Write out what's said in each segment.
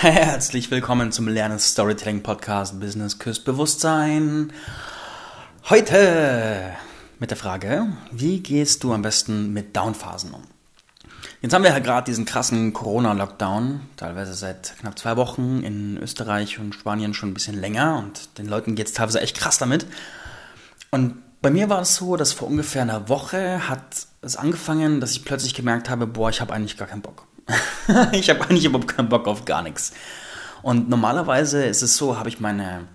Herzlich willkommen zum Lernen Storytelling Podcast Business Küsst Bewusstsein. Heute mit der Frage, wie gehst du am besten mit Downphasen um? Jetzt haben wir ja gerade diesen krassen Corona-Lockdown, teilweise seit knapp zwei Wochen in Österreich und Spanien schon ein bisschen länger und den Leuten geht es teilweise echt krass damit. Und bei mir war es so, dass vor ungefähr einer Woche hat es angefangen, dass ich plötzlich gemerkt habe, boah, ich habe eigentlich gar keinen Bock. ich habe eigentlich überhaupt keinen Bock auf gar nichts. Und normalerweise ist es so, habe ich meine,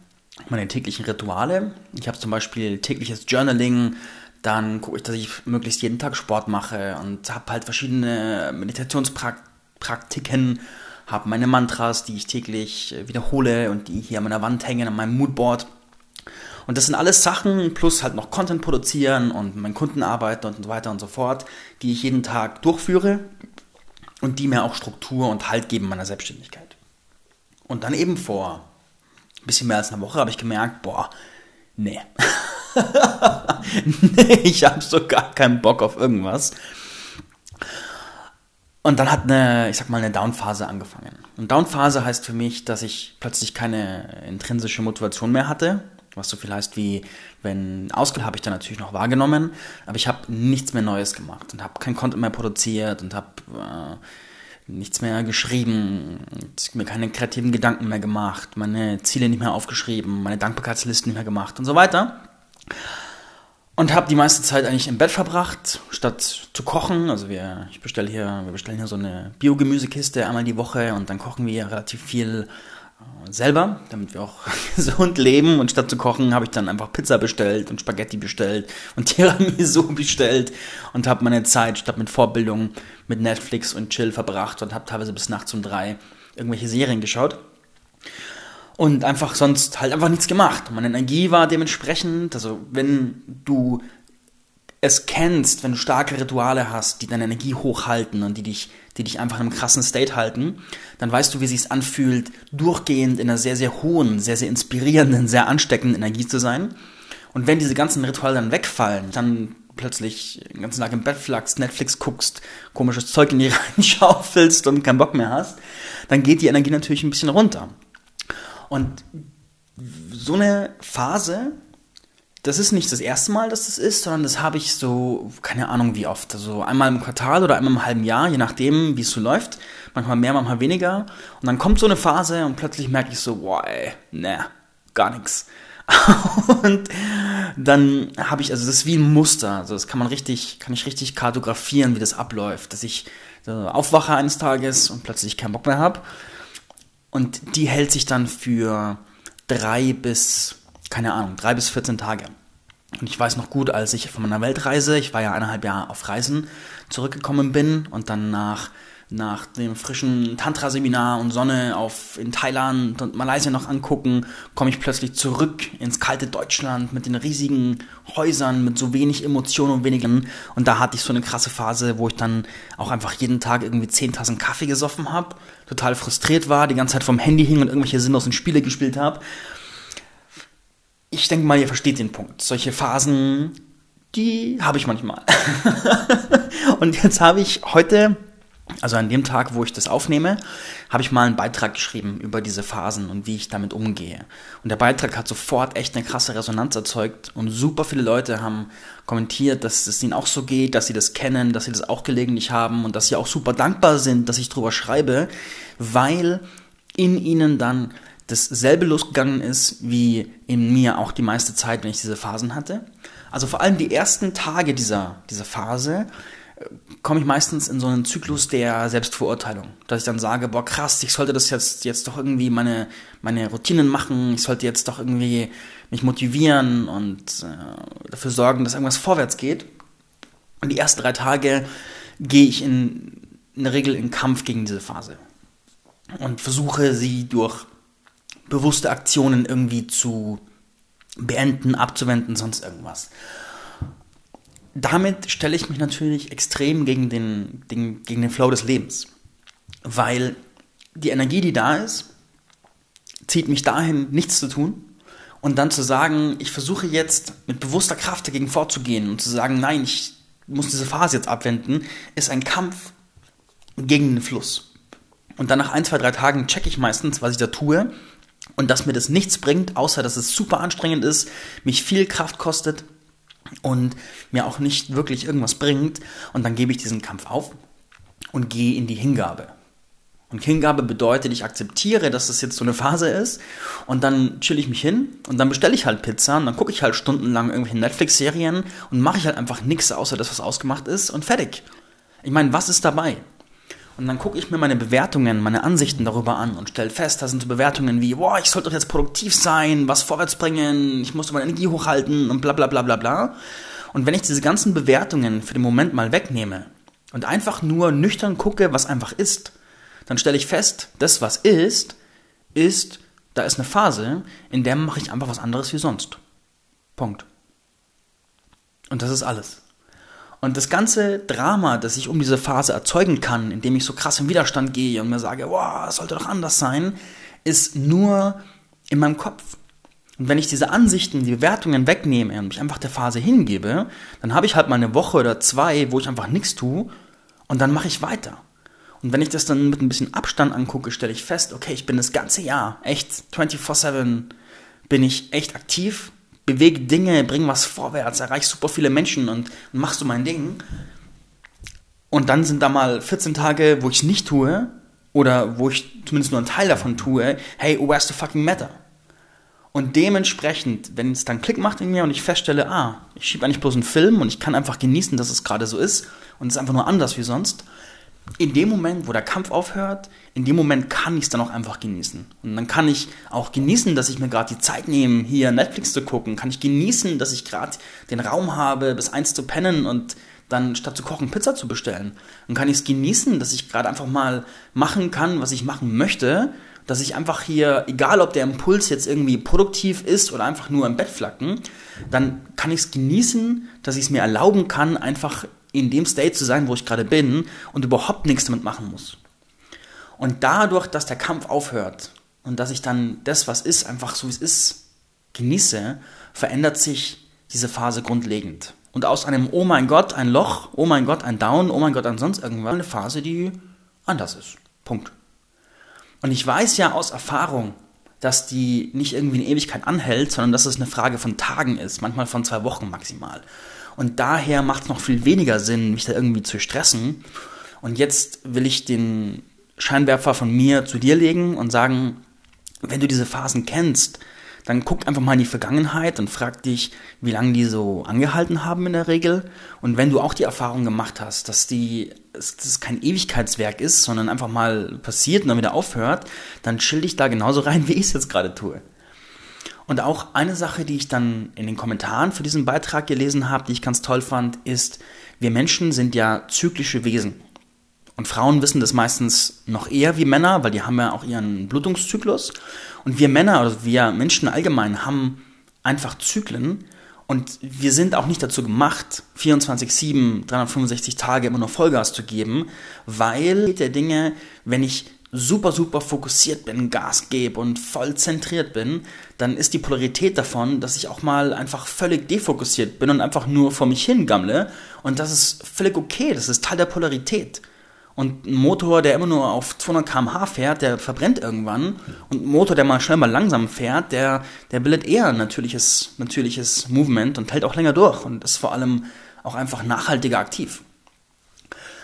meine täglichen Rituale. Ich habe zum Beispiel tägliches Journaling, dann gucke ich, dass ich möglichst jeden Tag Sport mache und habe halt verschiedene Meditationspraktiken, habe meine Mantras, die ich täglich wiederhole und die hier an meiner Wand hängen, an meinem Moodboard. Und das sind alles Sachen, plus halt noch Content produzieren und meinen Kunden arbeiten und so weiter und so fort, die ich jeden Tag durchführe und die mir auch Struktur und Halt geben meiner Selbstständigkeit. Und dann eben vor ein bisschen mehr als einer Woche habe ich gemerkt, boah, nee. nee, ich habe so gar keinen Bock auf irgendwas. Und dann hat eine, ich sag mal, eine Downphase angefangen. Und Downphase heißt für mich, dass ich plötzlich keine intrinsische Motivation mehr hatte, was so viel heißt wie, wenn Ausgabe habe ich dann natürlich noch wahrgenommen, aber ich habe nichts mehr Neues gemacht und habe kein Content mehr produziert und habe äh, nichts mehr geschrieben, mir keine kreativen Gedanken mehr gemacht, meine Ziele nicht mehr aufgeschrieben, meine Dankbarkeitslisten nicht mehr gemacht und so weiter. Und habe die meiste Zeit eigentlich im Bett verbracht, statt zu kochen. Also wir, ich bestelle hier, wir bestellen hier so eine Biogemüsekiste einmal die Woche und dann kochen wir relativ viel selber, damit wir auch gesund leben. Und statt zu kochen, habe ich dann einfach Pizza bestellt und Spaghetti bestellt und Tiramisu bestellt und habe meine Zeit statt mit Vorbildung mit Netflix und Chill verbracht und habe teilweise bis nachts um drei irgendwelche Serien geschaut. Und einfach sonst halt einfach nichts gemacht. Meine Energie war dementsprechend, also wenn du es kennst, wenn du starke Rituale hast, die deine Energie hochhalten und die dich, die dich einfach in einem krassen State halten, dann weißt du, wie es sich anfühlt, durchgehend in einer sehr, sehr hohen, sehr, sehr inspirierenden, sehr ansteckenden Energie zu sein. Und wenn diese ganzen Rituale dann wegfallen, dann plötzlich den ganzen Tag im Bett flachst, Netflix guckst, komisches Zeug in die reinschaufelst und keinen Bock mehr hast, dann geht die Energie natürlich ein bisschen runter. Und so eine Phase das ist nicht das erste Mal, dass das ist, sondern das habe ich so, keine Ahnung wie oft, also einmal im Quartal oder einmal im halben Jahr, je nachdem, wie es so läuft. Manchmal mehr, manchmal weniger. Und dann kommt so eine Phase und plötzlich merke ich so, boah, ey, ne, gar nichts. und dann habe ich, also das ist wie ein Muster, also das kann man richtig, kann ich richtig kartografieren, wie das abläuft, dass ich aufwache eines Tages und plötzlich keinen Bock mehr habe. Und die hält sich dann für drei bis keine Ahnung, drei bis 14 Tage. Und ich weiß noch gut, als ich von meiner Weltreise, ich war ja eineinhalb Jahre auf Reisen, zurückgekommen bin und dann nach, nach dem frischen Tantra-Seminar und Sonne auf, in Thailand und Malaysia noch angucken, komme ich plötzlich zurück ins kalte Deutschland mit den riesigen Häusern, mit so wenig Emotionen und wenigen. Und da hatte ich so eine krasse Phase, wo ich dann auch einfach jeden Tag irgendwie zehn Tassen Kaffee gesoffen habe, total frustriert war, die ganze Zeit vom Handy hing und irgendwelche sinnlosen Spiele gespielt habe ich denke mal, ihr versteht den Punkt. Solche Phasen, die habe ich manchmal. und jetzt habe ich heute, also an dem Tag, wo ich das aufnehme, habe ich mal einen Beitrag geschrieben über diese Phasen und wie ich damit umgehe. Und der Beitrag hat sofort echt eine krasse Resonanz erzeugt und super viele Leute haben kommentiert, dass es ihnen auch so geht, dass sie das kennen, dass sie das auch gelegentlich haben und dass sie auch super dankbar sind, dass ich drüber schreibe, weil in ihnen dann dasselbe losgegangen ist wie in mir auch die meiste Zeit, wenn ich diese Phasen hatte. Also vor allem die ersten Tage dieser, dieser Phase äh, komme ich meistens in so einen Zyklus der Selbstverurteilung, dass ich dann sage, boah krass, ich sollte das jetzt, jetzt doch irgendwie meine, meine Routinen machen, ich sollte jetzt doch irgendwie mich motivieren und äh, dafür sorgen, dass irgendwas vorwärts geht. Und die ersten drei Tage gehe ich in, in der Regel in Kampf gegen diese Phase und versuche sie durch bewusste Aktionen irgendwie zu beenden, abzuwenden, sonst irgendwas. Damit stelle ich mich natürlich extrem gegen den, den, gegen den Flow des Lebens. Weil die Energie, die da ist, zieht mich dahin, nichts zu tun. Und dann zu sagen, ich versuche jetzt mit bewusster Kraft dagegen vorzugehen und zu sagen, nein, ich muss diese Phase jetzt abwenden, ist ein Kampf gegen den Fluss. Und dann nach ein, zwei, drei Tagen checke ich meistens, was ich da tue. Und dass mir das nichts bringt, außer dass es super anstrengend ist, mich viel Kraft kostet und mir auch nicht wirklich irgendwas bringt. Und dann gebe ich diesen Kampf auf und gehe in die Hingabe. Und Hingabe bedeutet, ich akzeptiere, dass das jetzt so eine Phase ist und dann chill ich mich hin und dann bestelle ich halt Pizza und dann gucke ich halt stundenlang irgendwelche Netflix-Serien und mache ich halt einfach nichts außer das, was ausgemacht ist und fertig. Ich meine, was ist dabei? Und dann gucke ich mir meine Bewertungen, meine Ansichten darüber an und stelle fest, da sind so Bewertungen wie, boah, ich sollte doch jetzt produktiv sein, was vorwärts bringen, ich muss meine Energie hochhalten und bla bla bla bla bla. Und wenn ich diese ganzen Bewertungen für den Moment mal wegnehme und einfach nur nüchtern gucke, was einfach ist, dann stelle ich fest, das, was ist, ist, da ist eine Phase, in der mache ich einfach was anderes wie sonst. Punkt. Und das ist alles. Und das ganze Drama, das ich um diese Phase erzeugen kann, indem ich so krass im Widerstand gehe und mir sage, wow, es sollte doch anders sein, ist nur in meinem Kopf. Und wenn ich diese Ansichten, die Bewertungen wegnehme und mich einfach der Phase hingebe, dann habe ich halt mal eine Woche oder zwei, wo ich einfach nichts tue und dann mache ich weiter. Und wenn ich das dann mit ein bisschen Abstand angucke, stelle ich fest, okay, ich bin das ganze Jahr echt 24/7 bin ich echt aktiv, bewege Dinge, bringe was vorwärts, erreiche super viele Menschen und, und mach so mein Ding. Und dann sind da mal 14 Tage, wo ich nicht tue oder wo ich zumindest nur einen Teil davon tue. Hey, where's the fucking matter? Und dementsprechend, wenn es dann Klick macht in mir und ich feststelle, ah, ich schiebe eigentlich bloß einen Film und ich kann einfach genießen, dass es gerade so ist und es ist einfach nur anders wie sonst, in dem Moment, wo der Kampf aufhört, in dem Moment kann ich es dann auch einfach genießen. Und dann kann ich auch genießen, dass ich mir gerade die Zeit nehme, hier Netflix zu gucken. Kann ich genießen, dass ich gerade den Raum habe, bis eins zu pennen und dann statt zu kochen Pizza zu bestellen. Dann kann ich es genießen, dass ich gerade einfach mal machen kann, was ich machen möchte. Dass ich einfach hier, egal ob der Impuls jetzt irgendwie produktiv ist oder einfach nur im Bett flacken, dann kann ich es genießen, dass ich es mir erlauben kann, einfach in dem State zu sein, wo ich gerade bin und überhaupt nichts damit machen muss. Und dadurch, dass der Kampf aufhört und dass ich dann das, was ist, einfach so wie es ist, genieße, verändert sich diese Phase grundlegend. Und aus einem Oh mein Gott, ein Loch, Oh mein Gott, ein Down, Oh mein Gott, ein sonst irgendwas, eine Phase, die anders ist. Punkt. Und ich weiß ja aus Erfahrung, dass die nicht irgendwie eine Ewigkeit anhält, sondern dass es eine Frage von Tagen ist, manchmal von zwei Wochen maximal. Und daher macht es noch viel weniger Sinn, mich da irgendwie zu stressen. Und jetzt will ich den Scheinwerfer von mir zu dir legen und sagen, wenn du diese Phasen kennst, dann guck einfach mal in die Vergangenheit und frag dich, wie lange die so angehalten haben in der Regel. Und wenn du auch die Erfahrung gemacht hast, dass die, dass das kein Ewigkeitswerk ist, sondern einfach mal passiert und dann wieder aufhört, dann chill dich da genauso rein, wie ich es jetzt gerade tue. Und auch eine Sache, die ich dann in den Kommentaren für diesen Beitrag gelesen habe, die ich ganz toll fand, ist, wir Menschen sind ja zyklische Wesen. Und Frauen wissen das meistens noch eher wie Männer, weil die haben ja auch ihren Blutungszyklus. Und wir Männer, also wir Menschen allgemein, haben einfach Zyklen. Und wir sind auch nicht dazu gemacht, 24-7, 365 Tage immer nur Vollgas zu geben, weil der Dinge, wenn ich super, super fokussiert bin, Gas gebe und voll zentriert bin, dann ist die Polarität davon, dass ich auch mal einfach völlig defokussiert bin und einfach nur vor mich hingammle. Und das ist völlig okay, das ist Teil der Polarität. Und ein Motor, der immer nur auf 200 km/h fährt, der verbrennt irgendwann. Und ein Motor, der mal schnell mal langsam fährt, der, der bildet eher ein natürliches, natürliches Movement und hält auch länger durch und ist vor allem auch einfach nachhaltiger aktiv.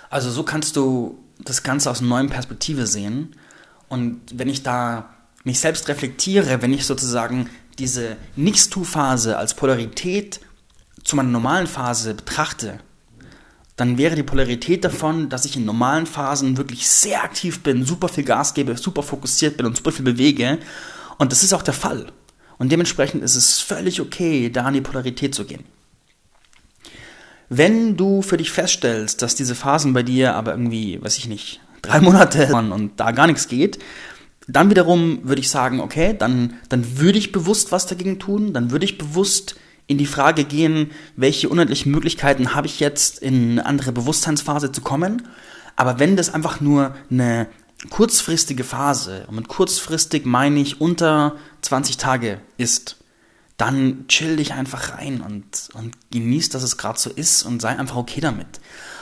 Also so kannst du das Ganze aus einer neuen Perspektive sehen. Und wenn ich da mich selbst reflektiere, wenn ich sozusagen diese Nichts-Tu-Phase als Polarität zu meiner normalen Phase betrachte, dann wäre die Polarität davon, dass ich in normalen Phasen wirklich sehr aktiv bin, super viel Gas gebe, super fokussiert bin und super viel bewege. Und das ist auch der Fall. Und dementsprechend ist es völlig okay, da in die Polarität zu gehen. Wenn du für dich feststellst, dass diese Phasen bei dir aber irgendwie, weiß ich nicht, drei Monate und da gar nichts geht, dann wiederum würde ich sagen, okay, dann, dann würde ich bewusst was dagegen tun, dann würde ich bewusst in die Frage gehen, welche unendlichen Möglichkeiten habe ich jetzt in eine andere Bewusstseinsphase zu kommen. Aber wenn das einfach nur eine kurzfristige Phase, und mit kurzfristig meine ich unter 20 Tage ist, dann chill dich einfach rein und, und genieß, dass es gerade so ist und sei einfach okay damit.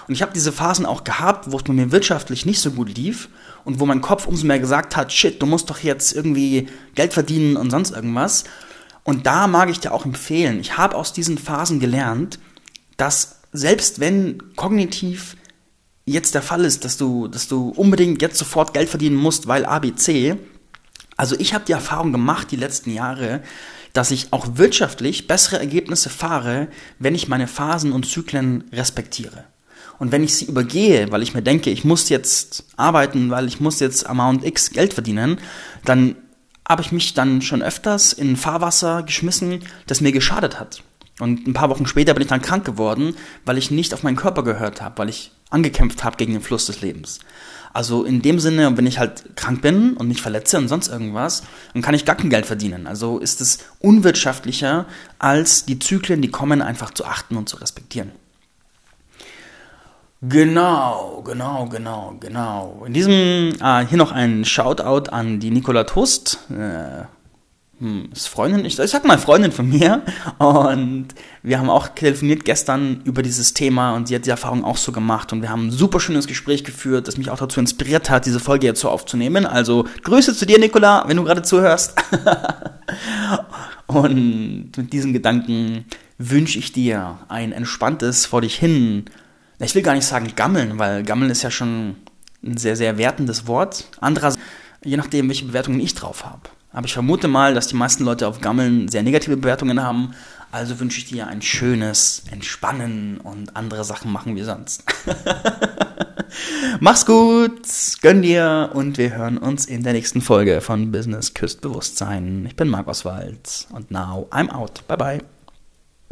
Und ich habe diese Phasen auch gehabt, wo es mir wirtschaftlich nicht so gut lief und wo mein Kopf umso mehr gesagt hat, shit, du musst doch jetzt irgendwie Geld verdienen und sonst irgendwas. Und da mag ich dir auch empfehlen, ich habe aus diesen Phasen gelernt, dass selbst wenn kognitiv jetzt der Fall ist, dass du, dass du unbedingt jetzt sofort Geld verdienen musst, weil ABC, also ich habe die Erfahrung gemacht die letzten Jahre, dass ich auch wirtschaftlich bessere Ergebnisse fahre, wenn ich meine Phasen und Zyklen respektiere. Und wenn ich sie übergehe, weil ich mir denke, ich muss jetzt arbeiten, weil ich muss jetzt Amount X Geld verdienen, dann habe ich mich dann schon öfters in Fahrwasser geschmissen, das mir geschadet hat. Und ein paar Wochen später bin ich dann krank geworden, weil ich nicht auf meinen Körper gehört habe, weil ich angekämpft habe gegen den Fluss des Lebens. Also in dem Sinne, wenn ich halt krank bin und mich verletze und sonst irgendwas, dann kann ich gar kein Geld verdienen. Also ist es unwirtschaftlicher, als die Zyklen, die kommen, einfach zu achten und zu respektieren. Genau, genau, genau, genau. In diesem, ah, hier noch ein Shoutout an die Nicola Toast. Äh, hm, ist Freundin, ich, ich sag mal Freundin von mir. Und wir haben auch telefoniert gestern über dieses Thema und sie hat die Erfahrung auch so gemacht. Und wir haben ein super schönes Gespräch geführt, das mich auch dazu inspiriert hat, diese Folge jetzt so aufzunehmen. Also Grüße zu dir, Nicola, wenn du gerade zuhörst. und mit diesen Gedanken wünsche ich dir ein entspanntes vor dich hin ich will gar nicht sagen gammeln, weil gammeln ist ja schon ein sehr, sehr wertendes Wort. Andererseits, je nachdem, welche Bewertungen ich drauf habe. Aber ich vermute mal, dass die meisten Leute auf Gammeln sehr negative Bewertungen haben. Also wünsche ich dir ein schönes Entspannen und andere Sachen machen wie sonst. Mach's gut, gönn dir und wir hören uns in der nächsten Folge von Business Küst Bewusstsein. Ich bin Marc Oswald und now I'm out. Bye bye.